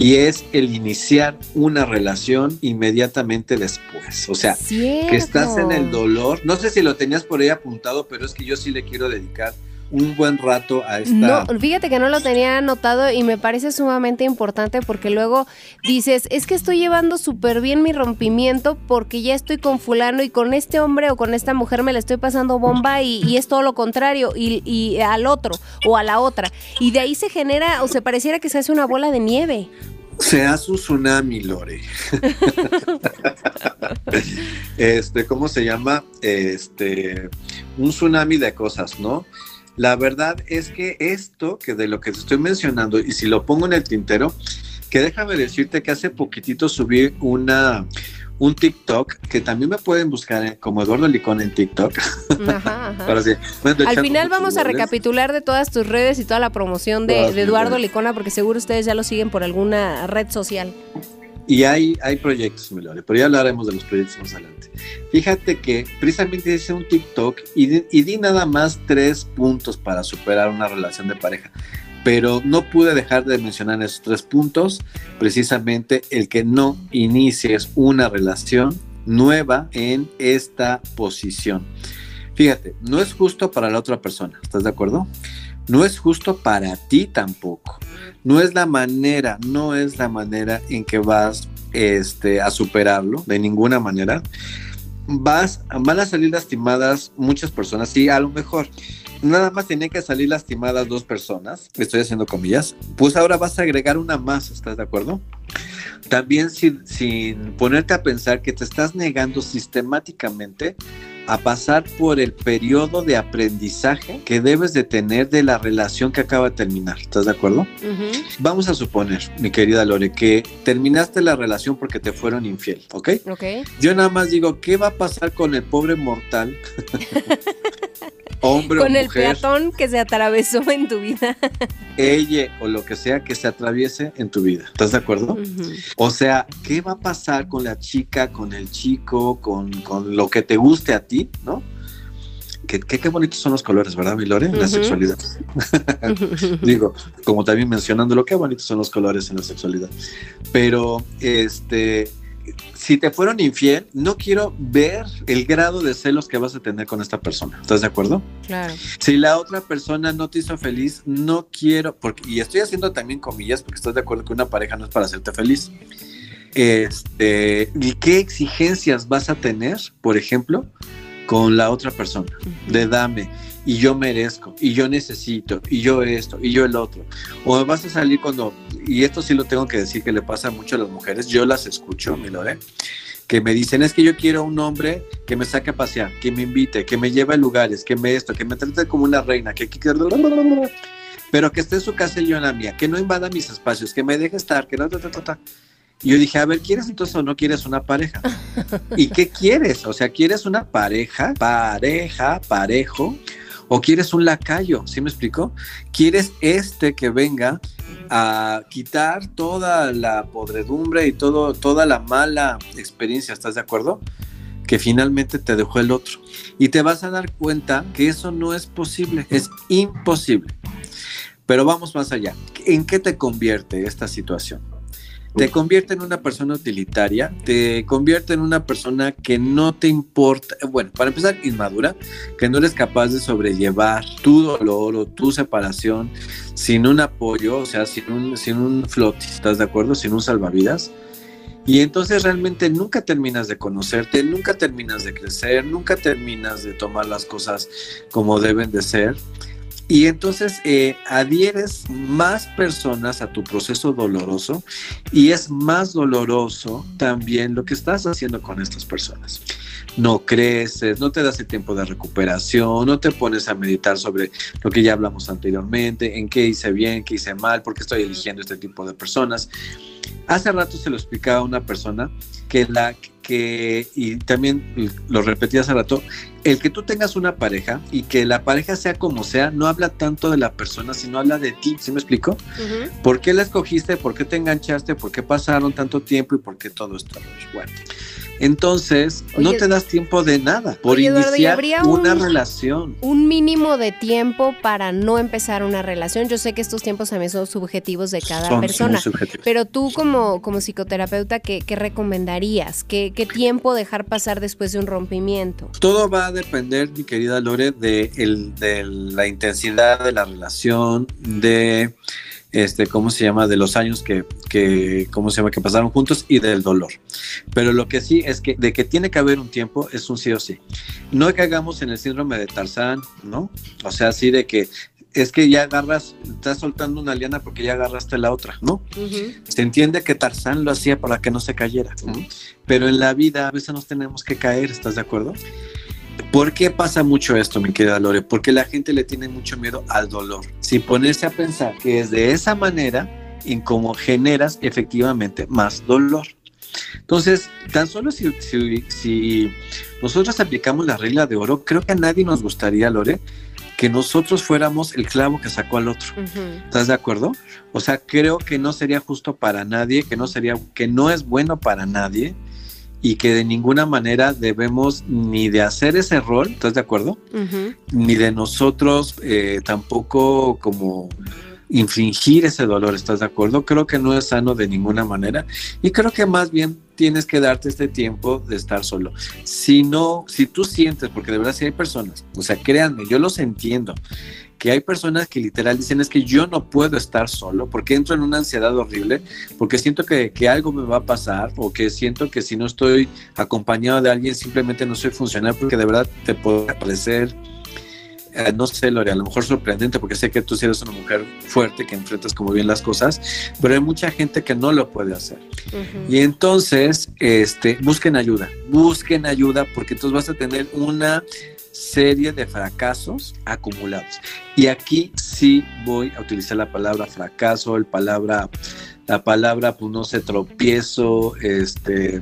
Y es el iniciar una relación inmediatamente después. O sea, que estás en el dolor. No sé si lo tenías por ahí apuntado, pero es que yo sí le quiero dedicar un buen rato a esta. No, fíjate que no lo tenía anotado y me parece sumamente importante porque luego dices, es que estoy llevando súper bien mi rompimiento porque ya estoy con fulano y con este hombre o con esta mujer me la estoy pasando bomba y, y es todo lo contrario y, y al otro o a la otra. Y de ahí se genera o se pareciera que se hace una bola de nieve. Se hace un tsunami, Lore. este, ¿cómo se llama? Este, un tsunami de cosas, ¿no? La verdad es que esto, que de lo que te estoy mencionando, y si lo pongo en el tintero, que déjame decirte que hace poquitito subí una, un TikTok que también me pueden buscar en- como Eduardo Licón en TikTok. Ajá, Al final vamos a recapitular de todas tus redes y toda la promoción de, Eduardo. Licona, porque seguro ustedes ya lo siguen por alguna red social. Y hay, hay proyectos, mi Lore, pero ya hablaremos de los proyectos más adelante. Fíjate que precisamente hice un TikTok y di, y di nada más tres puntos para superar una relación de pareja. Pero no pude dejar de mencionar esos tres puntos, precisamente el que no inicies una relación nueva en esta posición. Fíjate, no es justo para la otra persona, ¿estás de acuerdo? No es justo para ti tampoco no es la manera, no es la manera en que vas este, a superarlo, de ninguna manera. Vas, van a salir lastimadas muchas personas, sí, a lo mejor. Nada más tienen que salir lastimadas dos personas, estoy haciendo comillas, pues ahora vas a agregar una más, ¿estás de acuerdo? También sin, sin ponerte a pensar que te estás negando sistemáticamente a pasar por el periodo de aprendizaje que debes de tener de la relación que acaba de terminar. ¿Estás de acuerdo? Vamos a suponer, mi querida Lore, que terminaste la relación porque te fueron infiel, ¿ok? Ok. Yo nada más digo, ¿qué va a pasar con el pobre mortal? Hombre Con o el mujer, peatón que se atravesó en tu vida. ella o lo que sea que se atraviese en tu vida. ¿Estás de acuerdo? O sea, ¿qué va a pasar con la chica, con el chico, con, con lo que te guste a ti, ¿no? Qué, qué, qué bonitos son los colores, ¿verdad, mi Lore? En la sexualidad. Digo, como también mencionándolo, qué bonitos son los colores en la sexualidad. Pero, este, si te fueron infiel, no quiero ver el grado de celos que vas a tener con esta persona. ¿Estás de acuerdo? Claro. Si la otra persona no te hizo feliz, no quiero, porque, y estoy haciendo también comillas, porque estás de acuerdo que una pareja no es para hacerte feliz. Este, ¿y qué exigencias vas a tener, por ejemplo, con la otra persona? De dame, y yo merezco, y yo necesito, y yo esto, y yo el otro. O vas a salir cuando, y esto sí lo tengo que decir que le pasa mucho a las mujeres, yo las escucho, mi Lore, que me dicen, es que yo quiero un hombre que me saque a pasear, que me invite, que me lleve a lugares, que me esto, que me trate como una reina, que, que- pero que esté en su casa y yo en la mía, que no invada mis espacios, que me deje estar, que no, ta, ta, ta. Y yo dije, a ver, ¿quieres entonces o no quieres una pareja? ¿Y qué quieres? O sea, ¿quieres una pareja, pareja, parejo? ¿O quieres un lacayo? ¿Sí me explico? ¿Quieres este que venga a quitar toda la podredumbre y todo, toda la mala experiencia? ¿Estás de acuerdo? Que finalmente te dejó el otro. Y te vas a dar cuenta que eso no es posible, es imposible. Pero vamos más allá. ¿En qué te convierte esta situación? Te convierte en una persona utilitaria, te convierte en una persona que no te importa, bueno, para empezar, inmadura, que no eres capaz de sobrellevar tu dolor o tu separación sin un apoyo, o sea, sin un, sin un ¿estás de acuerdo? Sin un salvavidas. Y entonces realmente nunca terminas de conocerte, nunca terminas de crecer, nunca terminas de tomar las cosas como deben de ser. Y entonces eh, adhieres más personas a tu proceso doloroso y es más doloroso también lo que estás haciendo con estas personas. No creces, no te das el tiempo de recuperación, no te pones a meditar sobre lo que ya hablamos anteriormente, en qué hice bien, qué hice mal, por qué estoy eligiendo este tipo de personas. Hace rato se lo explicaba a una persona que la que, y también lo repetí hace rato, el que tú tengas una pareja y que la pareja sea como sea, no habla tanto de la persona, sino habla de ti, ¿sí me explico? ¿Por qué la escogiste? ¿Por qué te enganchaste? ¿Por qué pasaron tanto tiempo? ¿Y por qué todo esto? Bueno, entonces no te das tiempo de nada por Oye, Eduardo, ¿y iniciar habría una un- relación. Un mínimo de tiempo para no empezar una relación. Yo sé que estos tiempos también son subjetivos de cada Son persona. Pero tú como, como psicoterapeuta, ¿qué, qué recomendarías? ¿Qué, ¿Qué tiempo dejar pasar después de un rompimiento? Todo va a depender, mi querida Lore, de, el- de la intensidad de la relación, de este, ¿cómo se llama? De los años que, que, ¿cómo se llama? Que pasaron juntos y del dolor. Pero lo que sí es que de que tiene que haber un tiempo es un sí o sí. No caigamos en el síndrome de Tarzán, ¿no? O sea, así de que es que ya agarras, estás soltando una liana porque ya agarraste la otra, ¿no? Se entiende que Tarzán lo hacía para que no se cayera, ¿no? pero en la vida a veces nos tenemos que caer, ¿estás de acuerdo? ¿Por qué pasa mucho esto, mi querida Lore? Porque la gente le tiene mucho miedo al dolor. Si ponerse a pensar que es de esa manera en cómo generas efectivamente más dolor. Entonces, tan solo si, si, si nosotros aplicamos la regla de oro, creo que a nadie nos gustaría, Lore, que nosotros fuéramos el clavo que sacó al otro. Ujú. ¿Estás de acuerdo? O sea, creo que no sería justo para nadie, que no sería, que no es bueno para nadie y que de ninguna manera debemos ni de hacer ese rol, ¿estás de acuerdo? Ni de nosotros eh, tampoco como infringir ese dolor, ¿estás de acuerdo? Creo que no es sano de ninguna manera y creo que más bien tienes que darte este tiempo de estar solo. Si no, si tú sientes, porque de verdad si hay personas, o sea, créanme, yo los entiendo, que hay personas que literal dicen es que yo no puedo estar solo porque entro en una ansiedad horrible, porque siento que, que algo me va a pasar o que siento que si no estoy acompañado de alguien simplemente no soy funcional porque de verdad te puede parecer, eh, no sé, Lore, a lo mejor sorprendente porque sé que tú sí eres una mujer fuerte que enfrentas como bien las cosas, pero hay mucha gente que no lo puede hacer. Ujú. Y entonces, este, busquen ayuda, busquen ayuda porque entonces vas a tener una serie de fracasos acumulados. Y aquí sí voy a utilizar la palabra fracaso, el palabra, la palabra, pues no sé, tropiezo, este,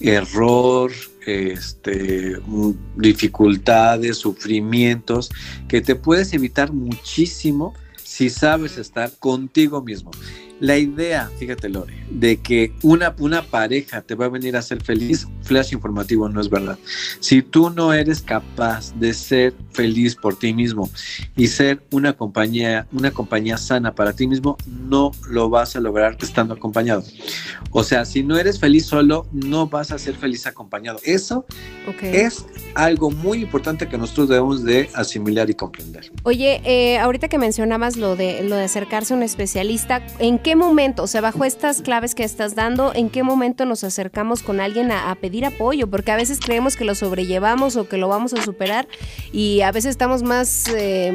error, este, dificultades, sufrimientos, que te puedes evitar muchísimo si sabes estar contigo mismo. La idea, fíjate Lore, de que una, una pareja te va a venir a hacer feliz, flash informativo no es verdad. Si tú no eres capaz de ser feliz por ti mismo y ser una compañía, una compañía sana para ti mismo, no lo vas a lograr estando acompañado. O sea, si no eres feliz solo, no vas a ser feliz acompañado. Eso Ok. es algo muy importante que nosotros debemos de asimilar y comprender. Oye, eh, ahorita que mencionabas lo de lo de acercarse a un especialista, ¿en qué momento, o sea, bajo estas claves que estás dando, en qué momento nos acercamos con alguien a, a pedir apoyo? Porque a veces creemos que lo sobrellevamos o que lo vamos a superar y a veces estamos más eh,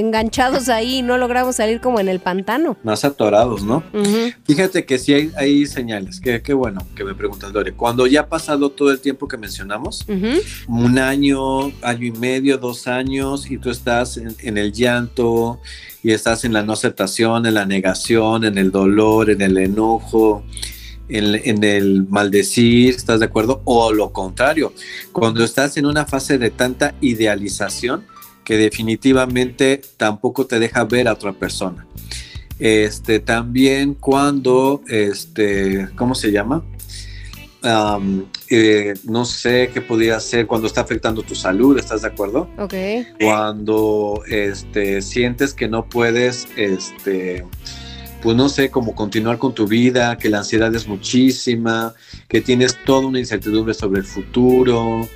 enganchados ahí y no logramos salir como en el pantano. Más atorados, ¿no? Ujú. Fíjate que sí hay, hay señales. Qué, qué bueno que me preguntas, Lore. Cuando ya ha pasado todo el tiempo que mencionamos, Ujú. un año, año y medio, dos años, y tú estás en, en el llanto, y estás en la no aceptación, en la negación, en el dolor, en el enojo, en, en el maldecir, ¿estás de acuerdo? O lo contrario, cuando estás en una fase de tanta idealización que definitivamente tampoco te deja ver a otra persona. Este, también cuando, este, ¿cómo se llama? Am, eh, no sé qué podría ser cuando está afectando tu salud, ¿estás de acuerdo? Ok. Cuando este, sientes que no puedes, este, pues no sé, como continuar con tu vida, que la ansiedad es muchísima, que tienes toda una incertidumbre sobre el futuro,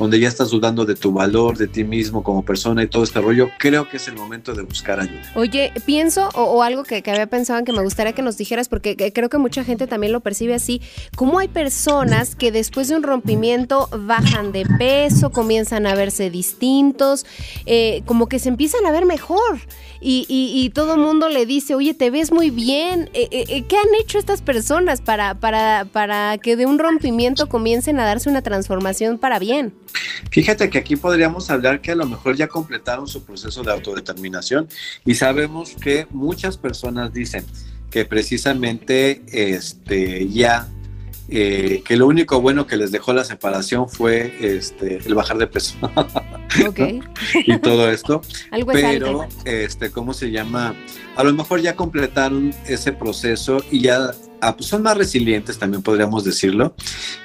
donde ya estás dudando de tu valor, de ti mismo como persona y todo este rollo, creo que es el momento de buscar ayuda. Oye, pienso, o, algo que, que había pensado en que me gustaría que nos dijeras, porque que- creo que mucha gente también lo percibe así, cómo hay personas que después de un rompimiento bajan de peso, comienzan a verse distintos, eh, como que se empiezan a ver mejor. Y, y- y todo el mundo le dice, oye, te ves muy bien. Eh, eh, eh, ¿Qué han hecho estas personas para, para, para que de un rompimiento comiencen a darse una transformación para bien? Fíjate que aquí podríamos hablar que a lo mejor ya completaron su proceso de autodeterminación y sabemos que muchas personas dicen que precisamente este, ya eh, que lo único bueno que les dejó la separación fue este, el bajar de peso y todo esto. Algo es pero algo. este cómo se llama a lo mejor ya completaron ese proceso y ya ah, pues son más resilientes también podríamos decirlo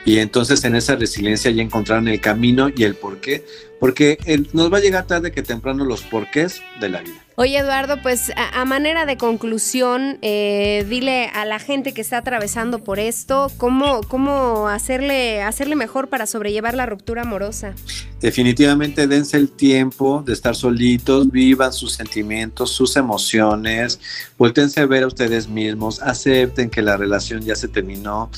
y entonces en esa resiliencia ya encontraron el camino y el porqué porque el- nos va a llegar tarde que temprano los porqués de la vida Oye Eduardo, pues a, a manera de conclusión, eh, dile a la gente que está atravesando por esto, cómo, cómo hacerle, hacerle mejor para sobrellevar la ruptura amorosa. definitivamente dense el tiempo de estar solitos, vivan sus sentimientos, sus emociones, vuéltense a ver a ustedes mismos, acepten que la relación ya se terminó.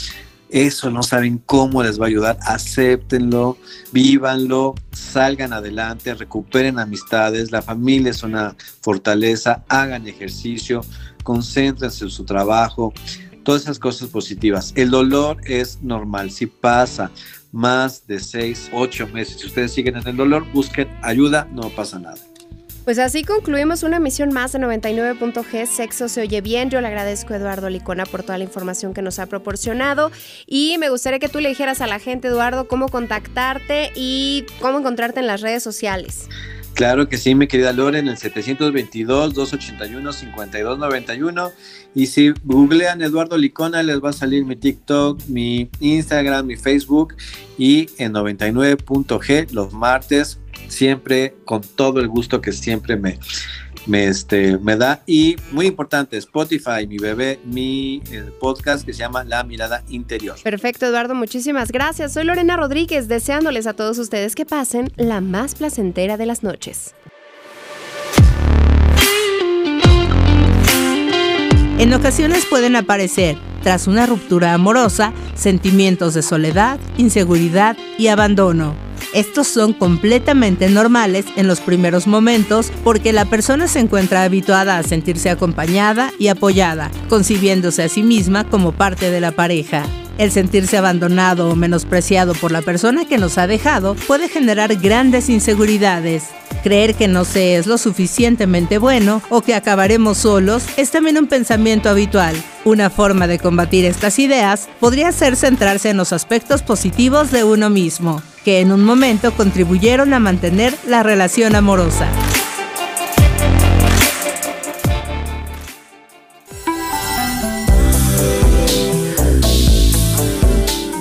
Eso no saben cómo les va a ayudar, acéptenlo, vívanlo, salgan adelante, recuperen amistades, la familia es una fortaleza, hagan ejercicio, concéntrense en su trabajo, todas esas cosas positivas. El dolor es normal, si pasa, más de seis, ocho meses. Si ustedes siguen en el dolor, busquen ayuda, no pasa nada. Pues así concluimos una emisión más de 99.g Sexo se oye bien. Yo le agradezco a Eduardo Licona por toda la información que nos ha proporcionado y me gustaría que tú le dijeras a la gente, Eduardo, cómo contactarte y cómo encontrarte en las redes sociales. Claro que sí, mi querida Loren, el 722-281-5291. Y si googlean Eduardo Licona, les va a salir mi TikTok, mi Instagram, mi Facebook y en 99.g los martes, siempre con todo el gusto que siempre me, me, este, me da. Y muy importante, Spotify, mi bebé, mi eh, podcast que se llama La Mirada Interior. Perfecto, Eduardo, muchísimas gracias. Soy Lorena Rodríguez, deseándoles a todos ustedes que pasen la más placentera de las noches. En ocasiones pueden aparecer, tras una ruptura amorosa, sentimientos de soledad, inseguridad y abandono. Estos son completamente normales en los primeros momentos porque la persona se encuentra habituada a sentirse acompañada y apoyada, concibiéndose a sí misma como parte de la pareja. El sentirse abandonado o menospreciado por la persona que nos ha dejado puede generar grandes inseguridades. Creer que no se es lo suficientemente bueno o que acabaremos solos es también un pensamiento habitual. Una forma de combatir estas ideas podría ser centrarse en los aspectos positivos de uno mismo, que en un momento contribuyeron a mantener la relación amorosa.